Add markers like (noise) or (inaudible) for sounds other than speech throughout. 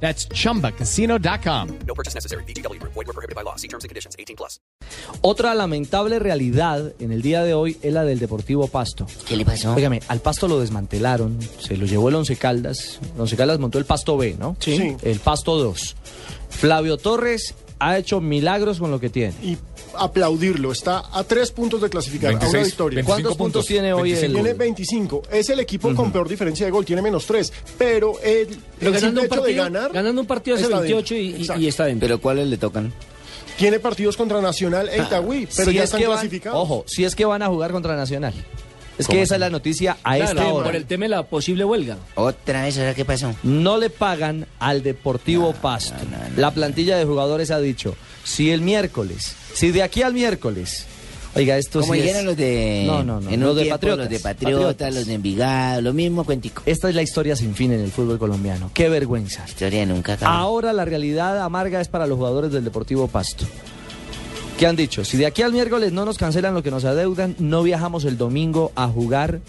That's chumbacasino.com. No purchase necessary. BGW. Void were prohibited by law. See terms and conditions. 18 plus. Otra lamentable realidad en el día de hoy es la del Deportivo Pasto. ¿Qué le pasó? Óigame, al Pasto lo desmantelaron, se lo llevó el Once Caldas. El Once Caldas montó el Pasto B, ¿no? Sí. El Pasto 2. Flavio Torres ha hecho milagros con lo que tiene. y aplaudirlo. Está a tres puntos de clasificar, a una 26, victoria. 25 ¿Cuántos puntos, puntos. tiene hoy 25. el Tiene 25. Es el equipo con peor diferencia de gol, tiene menos 3. Pero el, Pero el ganando un, hecho de partido, ganar. ganando un partido hace está 28 y, dentro. y- está dentro. ¿Pero cuáles le tocan? Tiene partidos contra Nacional e Itagüí, pero Si ya es están que van- clasificados. Ojo, si es que van a jugar contra Nacional. Es que esa es la noticia a Claro, esta hora. por el tema de la posible huelga. Otra vez, ¿ahora qué pasó? No le pagan al Deportivo Pasto. La plantilla de jugadores ha dicho, si el miércoles, si de aquí al miércoles, oiga, esto Como sí es- dijeron los de... No, no, no, en los de tiempo, Patriotas. Los de Patriotas, Patriotas. los de Envigado, lo mismo cuentico. Esta es la historia sin fin en el fútbol colombiano. Qué vergüenza. Historia nunca acaba. Ahora la realidad amarga es para los jugadores del Deportivo Pasto. ¿Qué han dicho? Si de aquí al miércoles no nos cancelan lo que nos adeudan, no viajamos el domingo a jugar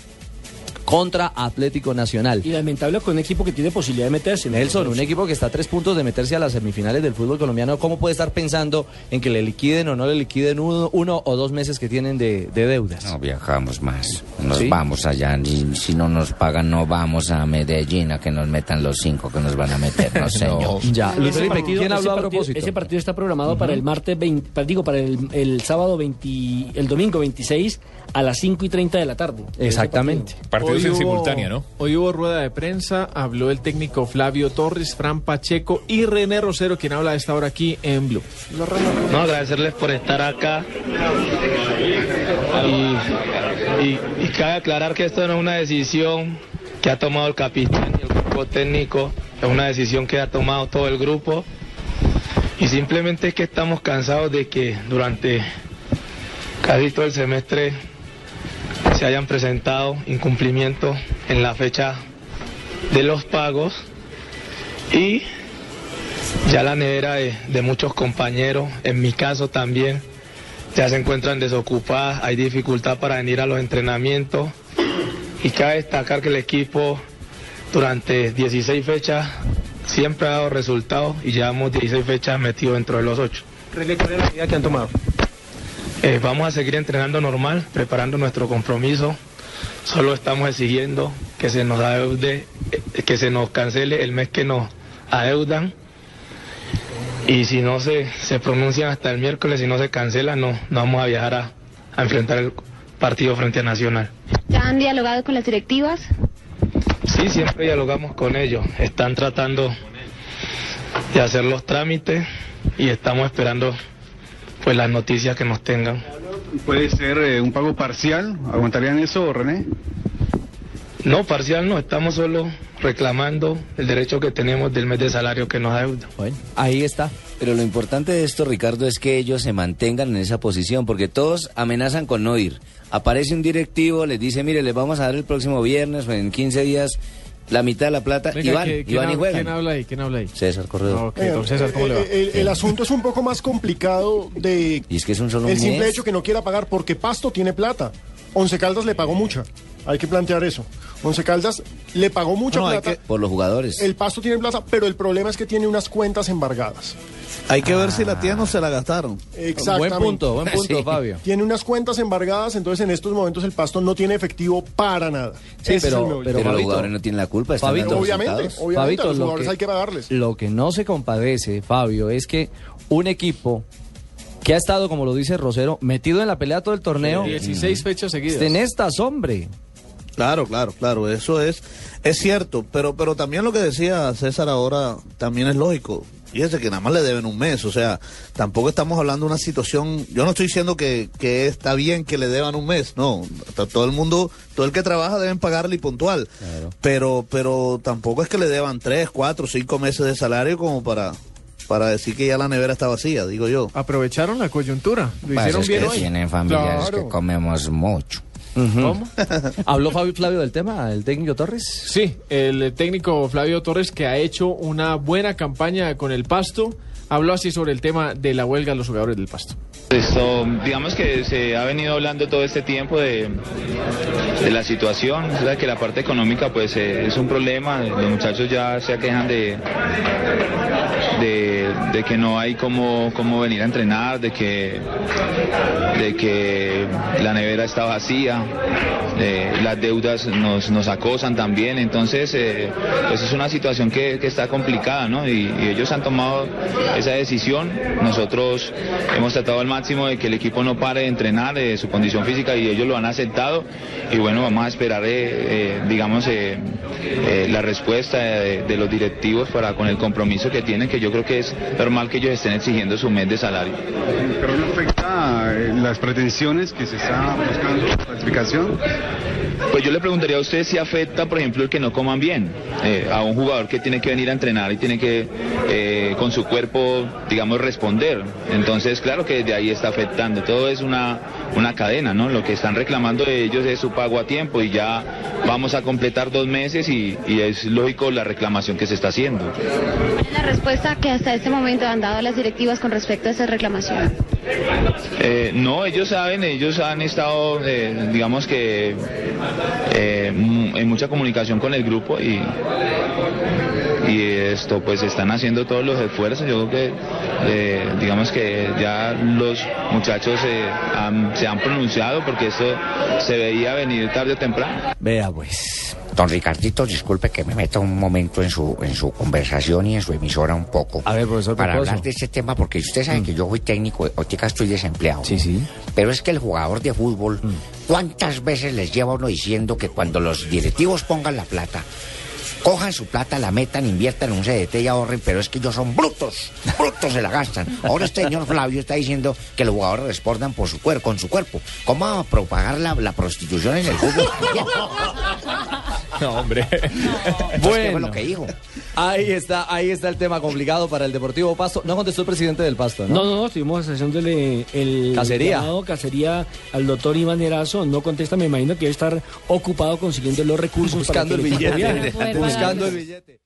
contra Atlético Nacional. Y lamentable con un equipo que tiene posibilidad de meterse. ¿no? Nelson, un equipo que está a tres puntos de meterse a las semifinales del fútbol colombiano, ¿cómo puede estar pensando en que le liquiden o no le liquiden uno, uno o dos meses que tienen de, de deudas? No viajamos más. Nos ¿Sí? vamos allá. Y si no nos pagan, no vamos a Medellín a que nos metan los cinco que nos van a meter. No, (laughs) señor. Ya, Luis Ese Felipe, partido, ¿quién habló a partido- propósito? ese partido está programado para el martes 20, para- digo, para el, el sábado 20, el domingo 26 a las 5 y 30 de la tarde. Exactamente. Partidos Hoy en hubo- simultánea, ¿no? Hoy hubo rueda de prensa, habló el técnico Flavio Torres, Fran Pacheco y René Rosero, quien habla a esta hora aquí en Blue. No, agradecerles por estar acá. Y, y- y cabe aclarar que esto no es una decisión que ha tomado el capitán y el grupo técnico, es una decisión que ha tomado todo el grupo. Y simplemente es que estamos cansados de que durante casi todo el semestre se hayan presentado incumplimientos en la fecha de los pagos y ya la nevera de, muchos compañeros, en mi caso también, ya se encuentran desocupadas, hay dificultad para venir a los entrenamientos y cabe destacar que el equipo durante 16 fechas siempre ha dado resultados y llevamos 16 fechas metidos dentro de los 8. René, ¿cuál la medida que han tomado? Eh, vamos a seguir entrenando normal, preparando nuestro compromiso. Solo estamos exigiendo que se nos adeude, eh, que se nos cancele el mes que nos adeudan. Y si no se, se pronuncian hasta el miércoles, si no se cancela, no, no vamos a viajar a, a enfrentar el partido frente a Nacional. ¿Ya han dialogado con las directivas? Sí, siempre dialogamos con ellos. Están tratando de hacer los trámites y estamos esperando pues las noticias que nos tengan. ¿Puede ser eh, un pago parcial? ¿Aguantarían eso, René? No, parcial no, estamos solo reclamando el derecho que tenemos del mes de salario que nos adeuda. Bueno, ahí está. Pero lo importante de esto, Ricardo, es que ellos se mantengan en esa posición, porque todos amenazan con no ir. Aparece un directivo, les dice, mire, les vamos a dar el próximo viernes o en 15 días la mitad de la plata van, ¿qué- y ¿quién, y habla, juegan. quién habla ahí? ¿Quién habla ahí? César Corredor. Ok, don César, ¿cómo le va? Eh, El, el asunto es un poco más complicado de Y es que es un solo el simple mes. hecho que no quiera pagar porque Pasto tiene plata. Once Caldas le pagó mucha. Hay que plantear eso. Once Caldas le pagó mucha No, plata. Por los jugadores. El Pasto tiene plata, pero el problema es que tiene unas cuentas embargadas. Hay que ver si la tienen o se la gastaron. Exactamente. Buen punto, buen punto, (laughs) Sí. Fabio. Tiene unas cuentas embargadas, entonces en estos momentos el Pasto no tiene efectivo para nada. Sí, Ese es pero- meollo. Pero los jugadores no tienen la culpa, están Fabito, obviamente, obviamente Fabito, a los lo jugadores que- hay que pagarles. Lo que no se compadece, Fabio, es que un equipo que ha estado, como lo dice Rosero, metido en la pelea todo el torneo, 16 fechas seguidas. en estas, hombre. Claro, claro, claro, eso es, es cierto, pero, pero también lo que decía César ahora también es lógico. Fíjese que nada más le deben un mes, o sea, tampoco estamos hablando de una situación, yo no estoy diciendo que, que está bien que le deban un mes, no, to- todo el mundo, todo el que trabaja deben pagarle y puntual, pero, pero tampoco es que le deban tres, cuatro, cinco meses de salario como para, para decir que ya la nevera está vacía, digo yo. Aprovecharon la coyuntura. Lo Pues hicieron es bien que hoy. tienen familiares Claro. que comemos mucho. ¿Cómo? (laughs) ¿Habló Fabio Flavio del tema, el técnico Torres? Sí, el técnico Flavio Torres, que ha hecho una buena campaña con el Pasto, habló así sobre el tema de la huelga de los jugadores del Pasto. Esto, digamos que se ha venido hablando todo este tiempo de, la situación, o sea, que la parte económica pues eh, es un problema, los muchachos ya se quejan de, de, que no hay cómo, cómo venir a entrenar, de que, de que la nevera está vacía, eh, las deudas nos, nos acosan también, entonces eh, pues es una situación que, que está complicada, ¿no? Y ellos han tomado esa decisión, nosotros hemos tratado al máximo de que el equipo no pare de entrenar de su condición física y ellos lo han aceptado y bueno, vamos a esperar, eh, eh, digamos, eh, la respuesta de, de los directivos para con el compromiso que tienen, que yo creo que es normal que ellos estén exigiendo su mes de salario. Pero no afecta las pretensiones que se está buscando, la clasificación. Pues yo le preguntaría a usted si afecta, por ejemplo, el que no coman bien a un jugador que tiene que venir a entrenar y tiene que con su cuerpo, digamos, responder. Entonces, claro que de ahí está afectando. Todo es una, una cadena, ¿no? Lo que están reclamando de ellos es su pago a tiempo y ya vamos a completar dos meses y, y es lógico la reclamación que se está haciendo. ¿Cuál es la respuesta que hasta este momento han dado las directivas con respecto a esa reclamación? Eh, no, ellos saben, ellos han estado, eh, digamos que, eh, en mucha comunicación con el grupo y, y esto, pues están haciendo todos los esfuerzos. Yo creo que, eh, digamos que ya los muchachos han- se han pronunciado porque esto se veía venir tarde o temprano. Vea pues. Don Ricardito, disculpe que me meta un momento en su, en su conversación y en su emisora un poco. A ver, profesor Para hablar de este tema, porque usted sabe que yo soy técnico, ahorita estoy desempleado. Sí, sí. Pero es que el jugador de fútbol, ¿cuántas veces les lleva uno diciendo que cuando los directivos pongan la plata, cojan su plata, la metan, inviertan en un CDT y ahorren, pero es que ellos son brutos, brutos se la gastan. Ahora este señor Flavio está diciendo que los jugadores respondan por su cuerpo, con su cuerpo. ¿Cómo va a propagar la, la prostitución en el fútbol? (laughs) (laughs) No, hombre. (laughs) Entonces, ¿qué fue Bueno. lo que dijo? Ahí está, ahí está el tema complicado para el Deportivo Pasto. No contestó el presidente del Pasto, ¿no? No, no, no, estuvimos haciéndole el Cacería. llamado cacería al doctor Iván Erazo. No contesta, me imagino que debe estar ocupado consiguiendo los recursos Buscando para el billete. Buscando el billete.